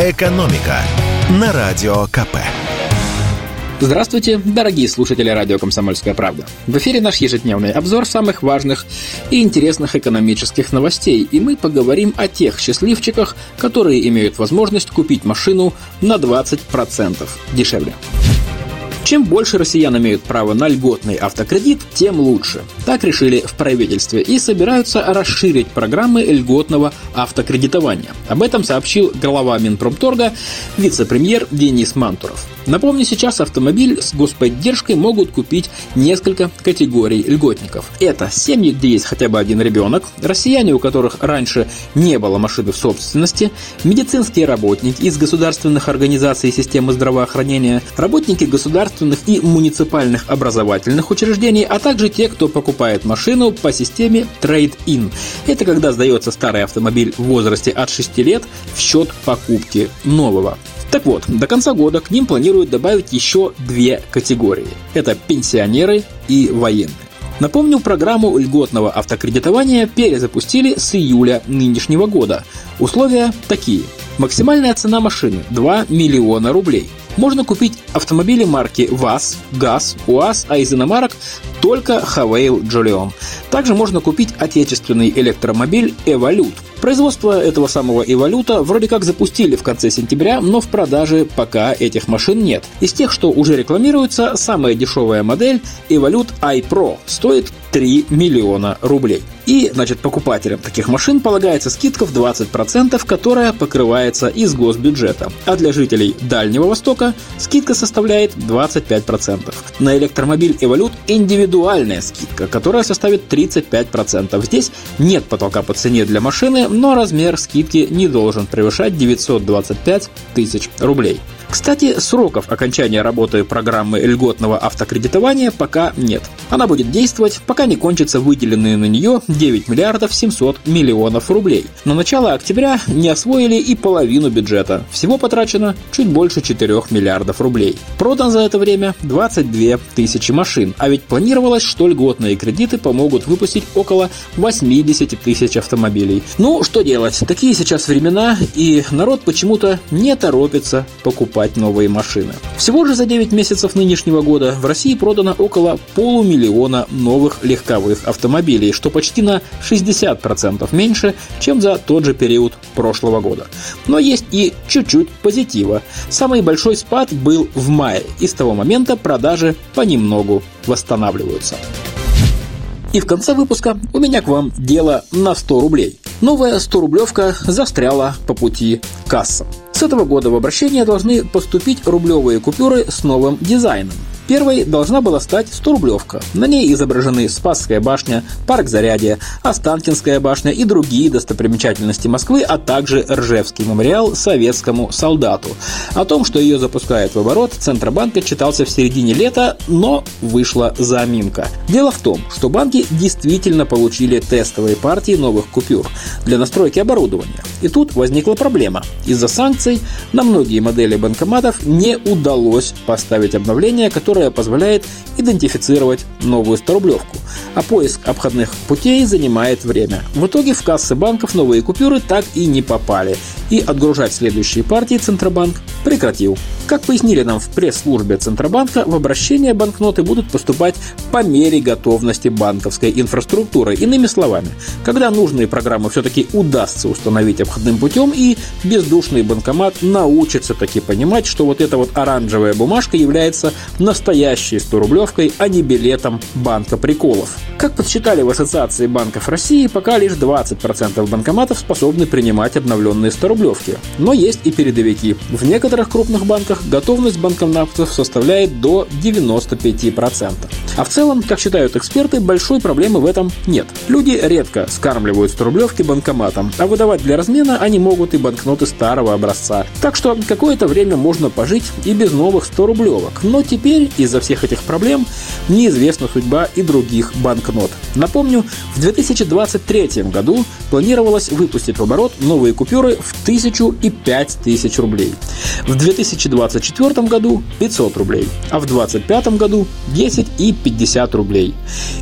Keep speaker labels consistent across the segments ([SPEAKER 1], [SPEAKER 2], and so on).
[SPEAKER 1] «Экономика» на Радио КП.
[SPEAKER 2] Здравствуйте, дорогие слушатели радио «Комсомольская правда». В эфире наш ежедневный обзор самых важных и интересных экономических новостей, и мы поговорим о тех счастливчиках, которые имеют возможность купить машину на 20% дешевле. Чем больше россиян имеют право на льготный автокредит, тем лучше. Так решили в правительстве и собираются расширить программы льготного автокредитования. Об этом сообщил глава Минпромторга вице-премьер Денис Мантуров. Напомню, сейчас автомобиль с господдержкой могут купить несколько категорий льготников. Это семьи, где есть хотя бы один ребенок, россияне, у которых раньше не было машины в собственности, медицинские работники из государственных организаций системы здравоохранения, работники государственных и муниципальных образовательных учреждений, а также те, кто покупает машину по системе Trade-in. Это когда сдается старый автомобиль в возрасте от 6 лет в счет покупки нового. Так вот, до конца года к ним планируют добавить еще две категории. Это пенсионеры и военные. Напомню, программу льготного автокредитования перезапустили с июля нынешнего года. Условия такие. Максимальная цена машины – 2 миллиона рублей. Можно купить автомобили марки ВАЗ, ГАЗ, УАЗ, а из иномарок только Хавейл Джолион. Также можно купить отечественный электромобиль «Эволют», Производство этого самого Эволюта вроде как запустили в конце сентября, но в продаже пока этих машин нет. Из тех, что уже рекламируются, самая дешевая модель Evolute iPro стоит 3 миллиона рублей. И, значит, покупателям таких машин полагается скидка в 20%, которая покрывается из госбюджета. А для жителей Дальнего Востока скидка составляет 25%. На электромобиль Evolute индивидуальная скидка, которая составит 35%. Здесь нет потолка по цене для машины, но размер скидки не должен превышать 925 тысяч рублей. Кстати, сроков окончания работы программы льготного автокредитования пока нет. Она будет действовать, пока не кончатся выделенные на нее 9 миллиардов 700 миллионов рублей. На начало октября не освоили и половину бюджета. Всего потрачено чуть больше 4 миллиардов рублей. Продан за это время 22 тысячи машин, а ведь планировалось, что льготные кредиты помогут выпустить около 80 тысяч автомобилей. Ну, что делать? Такие сейчас времена, и народ почему-то не торопится покупать покупать новые машины. Всего же за 9 месяцев нынешнего года в России продано около полумиллиона новых легковых автомобилей, что почти на 60% меньше, чем за тот же период прошлого года. Но есть и чуть-чуть позитива. Самый большой спад был в мае, и с того момента продажи понемногу восстанавливаются. И в конце выпуска у меня к вам дело на 100 рублей. Новая 100-рублевка застряла по пути к кассам. С этого года в обращение должны поступить рублевые купюры с новым дизайном. Первой должна была стать 100-рублевка. На ней изображены Спасская башня, парк Зарядье, Останкинская башня и другие достопримечательности Москвы, а также Ржевский мемориал советскому солдату. О том, что ее запускают в оборот, Центробанка читался в середине лета, но вышла заминка. Дело в том, что банки действительно получили тестовые партии новых купюр для настройки оборудования. И тут возникла проблема. Из-за санкций на многие модели банкоматов не удалось поставить обновление, которое которая позволяет идентифицировать новую 100-рублевку, а поиск обходных путей занимает время. В итоге в кассы банков новые купюры так и не попали, и отгружать следующие партии Центробанк прекратил. Как пояснили нам в пресс-службе Центробанка, в обращение банкноты будут поступать по мере готовности банковской инфраструктуры. Иными словами, когда нужные программы все-таки удастся установить обходным путем, и бездушный банкомат научится таки понимать, что вот эта вот оранжевая бумажка является настоящей 100-рублевкой, а не билетом банка приколов. Как подсчитали в Ассоциации банков России, пока лишь 20% банкоматов способны принимать обновленные 100-рублевки. Но есть и передовики. В некоторых крупных банках готовность банкоматов составляет до 95%. А в целом, как считают эксперты, большой проблемы в этом нет. Люди редко скармливают 100-рублевки банкоматом, а выдавать для размена они могут и банкноты старого образца. Так что какое-то время можно пожить и без новых 100-рублевок. Но теперь из-за всех этих проблем неизвестна судьба и других банкнот. Напомню, в 2023 году планировалось выпустить в оборот новые купюры в 1000 и 5000 рублей. В 2024 году 500 рублей, а в 2025 году 10 и 50 рублей.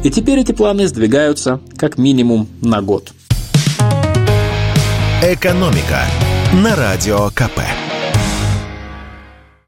[SPEAKER 2] И теперь эти планы сдвигаются как минимум на год.
[SPEAKER 1] Экономика на радио КП.